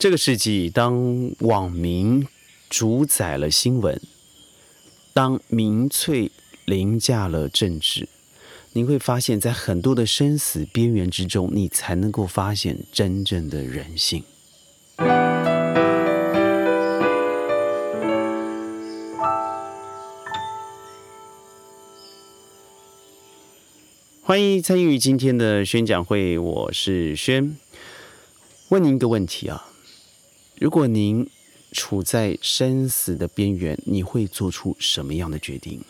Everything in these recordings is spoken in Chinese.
这个世纪，当网民主宰了新闻，当民粹凌驾了政治，你会发现在很多的生死边缘之中，你才能够发现真正的人性。欢迎参与今天的宣讲会，我是轩。问您一个问题啊，如果您处在生死的边缘，你会做出什么样的决定？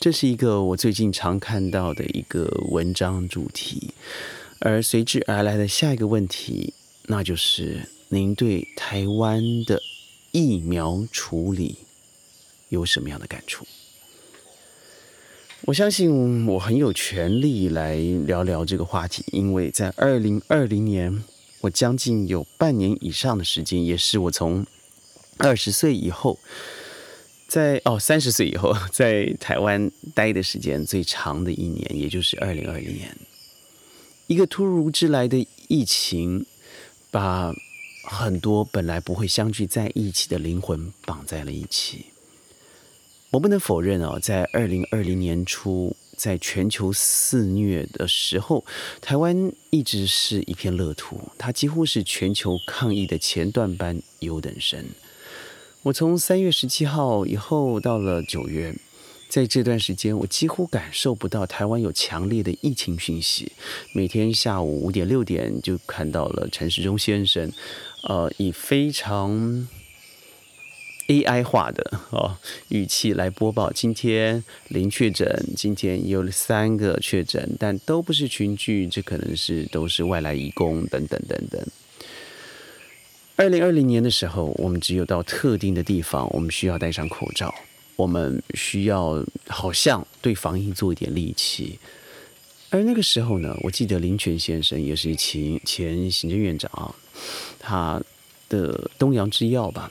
这是一个我最近常看到的一个文章主题，而随之而来的下一个问题，那就是您对台湾的疫苗处理有什么样的感触？我相信我很有权利来聊聊这个话题，因为在二零二零年，我将近有半年以上的时间，也是我从二十岁以后，在哦三十岁以后 在台湾待的时间最长的一年，也就是二零二零年，一个突如之来的疫情，把很多本来不会相聚在一起的灵魂绑在了一起。我不能否认哦，在二零二零年初，在全球肆虐的时候，台湾一直是一片乐土，它几乎是全球抗疫的前段班优等生。我从三月十七号以后到了九月，在这段时间，我几乎感受不到台湾有强烈的疫情讯息。每天下午五点六点就看到了陈时中先生，呃，以非常。AI 化的哦语气来播报，今天零确诊，今天有三个确诊，但都不是群聚，这可能是都是外来移工等等等等。二零二零年的时候，我们只有到特定的地方，我们需要戴上口罩，我们需要好像对防疫做一点力气。而那个时候呢，我记得林权先生也是前前行政院长，他的东洋制药吧。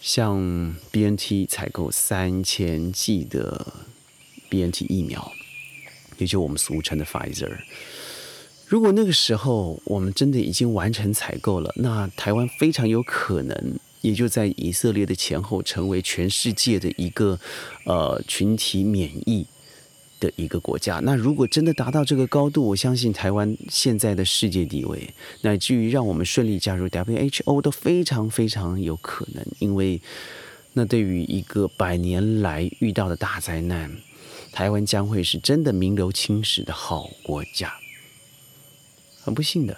向 BNT 采购三千剂的 BNT 疫苗，也就我们俗称的 Pfizer。如果那个时候我们真的已经完成采购了，那台湾非常有可能也就在以色列的前后，成为全世界的一个呃群体免疫。的一个国家，那如果真的达到这个高度，我相信台湾现在的世界地位，乃至于让我们顺利加入 WHO 都非常非常有可能，因为那对于一个百年来遇到的大灾难，台湾将会是真的名留青史的好国家。很不幸的，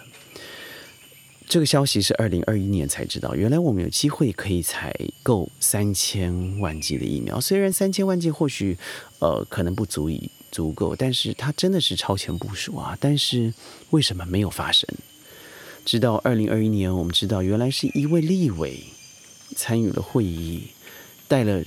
这个消息是二零二一年才知道，原来我们有机会可以采购三千万剂的疫苗，虽然三千万剂或许。呃，可能不足以足够，但是它真的是超前部署啊！但是为什么没有发生？直到二零二一年，我们知道原来是一位立委参与了会议，带了。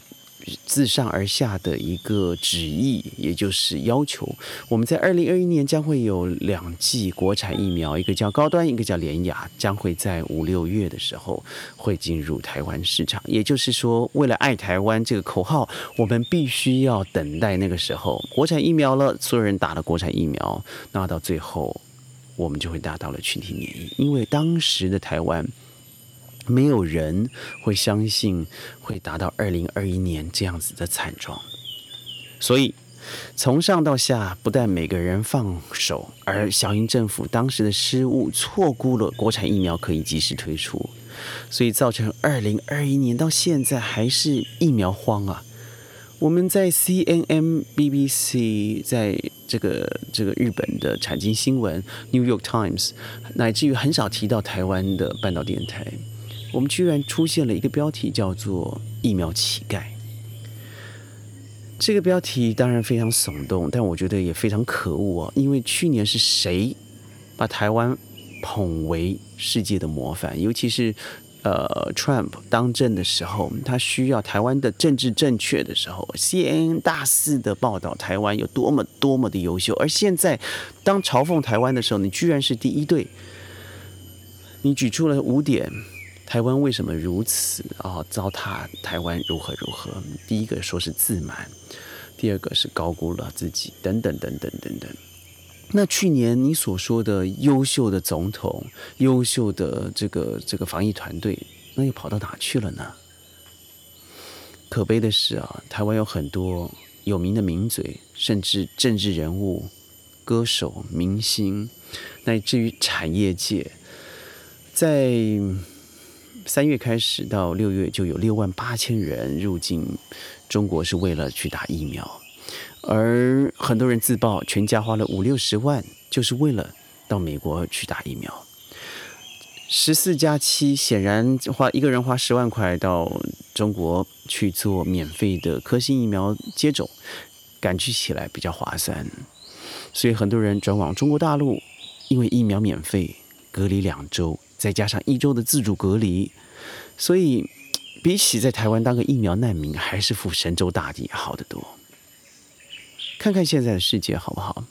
自上而下的一个旨意，也就是要求，我们在二零二一年将会有两剂国产疫苗，一个叫高端，一个叫联雅，将会在五六月的时候会进入台湾市场。也就是说，为了爱台湾这个口号，我们必须要等待那个时候国产疫苗了，所有人打了国产疫苗，那到最后我们就会达到了群体免疫，因为当时的台湾。没有人会相信会达到二零二一年这样子的惨状，所以从上到下，不但每个人放手，而小英政府当时的失误，错估了国产疫苗可以及时推出，所以造成二零二一年到现在还是疫苗荒啊！我们在 C N N B B C，在这个这个日本的产经新闻 New York Times，乃至于很少提到台湾的半岛电台。我们居然出现了一个标题，叫做“疫苗乞丐”。这个标题当然非常耸动，但我觉得也非常可恶啊！因为去年是谁把台湾捧为世界的模范？尤其是呃，Trump 当政的时候，他需要台湾的政治正确的时候，CNN 大肆的报道台湾有多么多么的优秀。而现在，当嘲讽台湾的时候，你居然是第一队，你举出了五点。台湾为什么如此啊？糟蹋台湾如何如何？第一个说是自满，第二个是高估了自己，等等等等等等。那去年你所说的优秀的总统、优秀的这个这个防疫团队，那又跑到哪去了呢？可悲的是啊，台湾有很多有名的名嘴，甚至政治人物、歌手、明星，乃至于产业界，在三月开始到六月，就有六万八千人入境中国，是为了去打疫苗。而很多人自曝，全家花了五六十万，就是为了到美国去打疫苗。十四加七，显然花一个人花十万块到中国去做免费的科兴疫苗接种，感觉起来比较划算。所以很多人转往中国大陆，因为疫苗免费，隔离两周，再加上一周的自主隔离，所以比起在台湾当个疫苗难民，还是赴神州大地好得多。看看现在的世界好不好？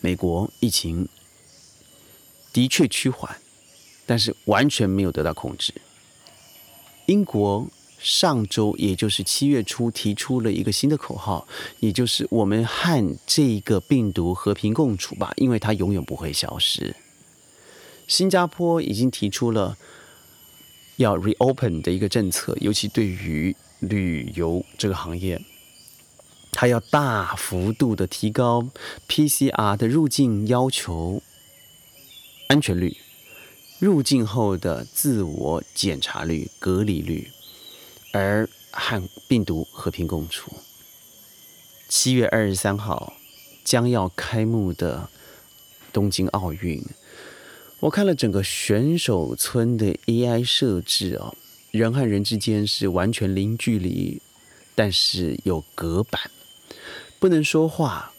美国疫情的确趋缓，但是完全没有得到控制。英国上周，也就是七月初，提出了一个新的口号，也就是我们和这个病毒和平共处吧，因为它永远不会消失。新加坡已经提出了要 reopen 的一个政策，尤其对于旅游这个行业。它要大幅度的提高 PCR 的入境要求安全率，入境后的自我检查率、隔离率，而和病毒和平共处。七月二十三号将要开幕的东京奥运，我看了整个选手村的 AI 设置哦，人和人之间是完全零距离，但是有隔板。不能说话，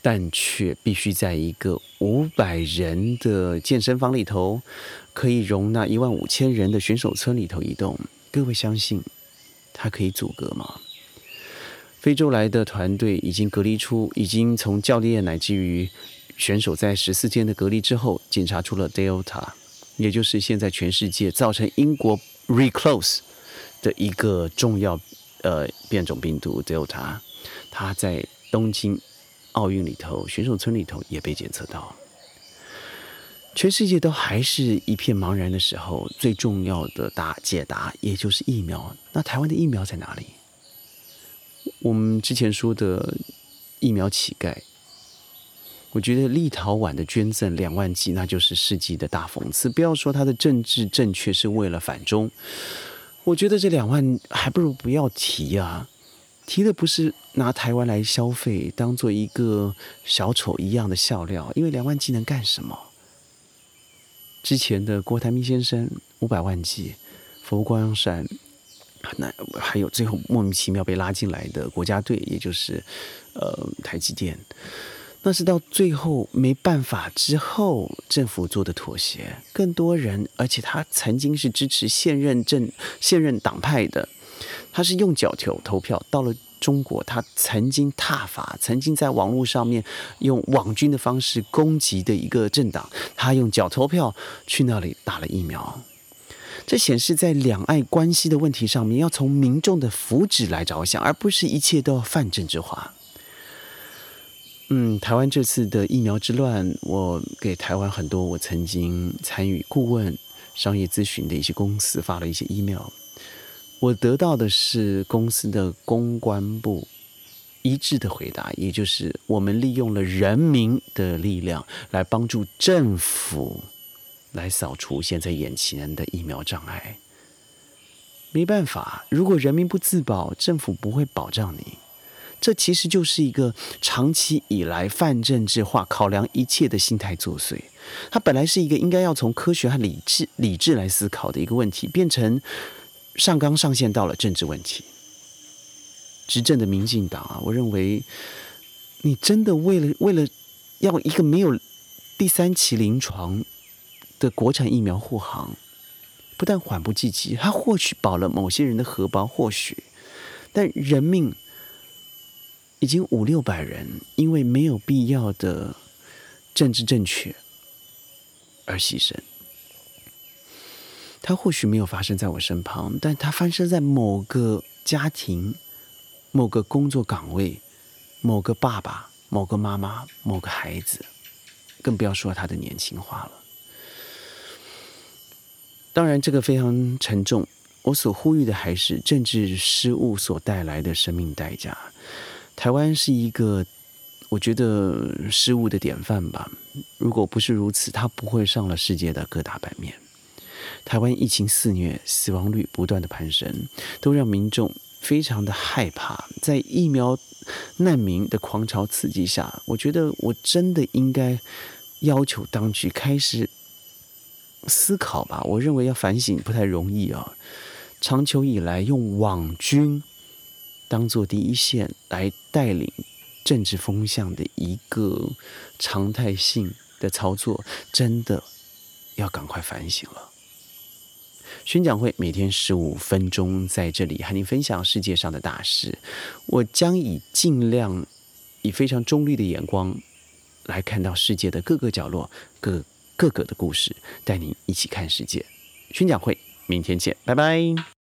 但却必须在一个五百人的健身房里头，可以容纳一万五千人的选手村里头移动。各位相信，它可以阻隔吗？非洲来的团队已经隔离出，已经从教练乃至于选手在十四天的隔离之后，检查出了 Delta，也就是现在全世界造成英国 reclose 的一个重要呃变种病毒 Delta。他在东京奥运里头，选手村里头也被检测到。全世界都还是一片茫然的时候，最重要的答解答，也就是疫苗。那台湾的疫苗在哪里？我们之前说的疫苗乞丐，我觉得立陶宛的捐赠两万剂，那就是世纪的大讽刺。不要说他的政治正确是为了反中，我觉得这两万还不如不要提啊。提的不是拿台湾来消费，当做一个小丑一样的笑料，因为两万剂能干什么？之前的郭台铭先生五百万剂，佛光山，那还有最后莫名其妙被拉进来的国家队，也就是呃台积电，那是到最后没办法之后政府做的妥协。更多人，而且他曾经是支持现任政现任党派的。他是用脚投投票，到了中国，他曾经踏伐，曾经在网络上面用网军的方式攻击的一个政党，他用脚投票去那里打了疫苗。这显示在两岸关系的问题上面，要从民众的福祉来着想，而不是一切都要泛政治化。嗯，台湾这次的疫苗之乱，我给台湾很多我曾经参与顾问、商业咨询的一些公司发了一些 email。我得到的是公司的公关部一致的回答，也就是我们利用了人民的力量来帮助政府来扫除现在眼前的疫苗障碍。没办法，如果人民不自保，政府不会保障你。这其实就是一个长期以来泛政治化、考量一切的心态作祟。它本来是一个应该要从科学和理智、理智来思考的一个问题，变成。上纲上线到了政治问题，执政的民进党啊，我认为你真的为了为了要一个没有第三期临床的国产疫苗护航，不但缓不济急，它或许保了某些人的荷包，或许，但人命已经五六百人，因为没有必要的政治正确而牺牲。它或许没有发生在我身旁，但它发生在某个家庭、某个工作岗位、某个爸爸、某个妈妈、某个孩子，更不要说他的年轻化了。当然，这个非常沉重。我所呼吁的还是政治失误所带来的生命代价。台湾是一个，我觉得失误的典范吧。如果不是如此，它不会上了世界的各大版面。台湾疫情肆虐，死亡率不断的攀升，都让民众非常的害怕。在疫苗难民的狂潮刺激下，我觉得我真的应该要求当局开始思考吧。我认为要反省不太容易啊。长久以来，用网军当做第一线来带领政治风向的一个常态性的操作，真的要赶快反省了。宣讲会每天十五分钟，在这里和您分享世界上的大事。我将以尽量以非常中立的眼光来看到世界的各个角落、各各个的故事，带您一起看世界。宣讲会。明天见，拜拜。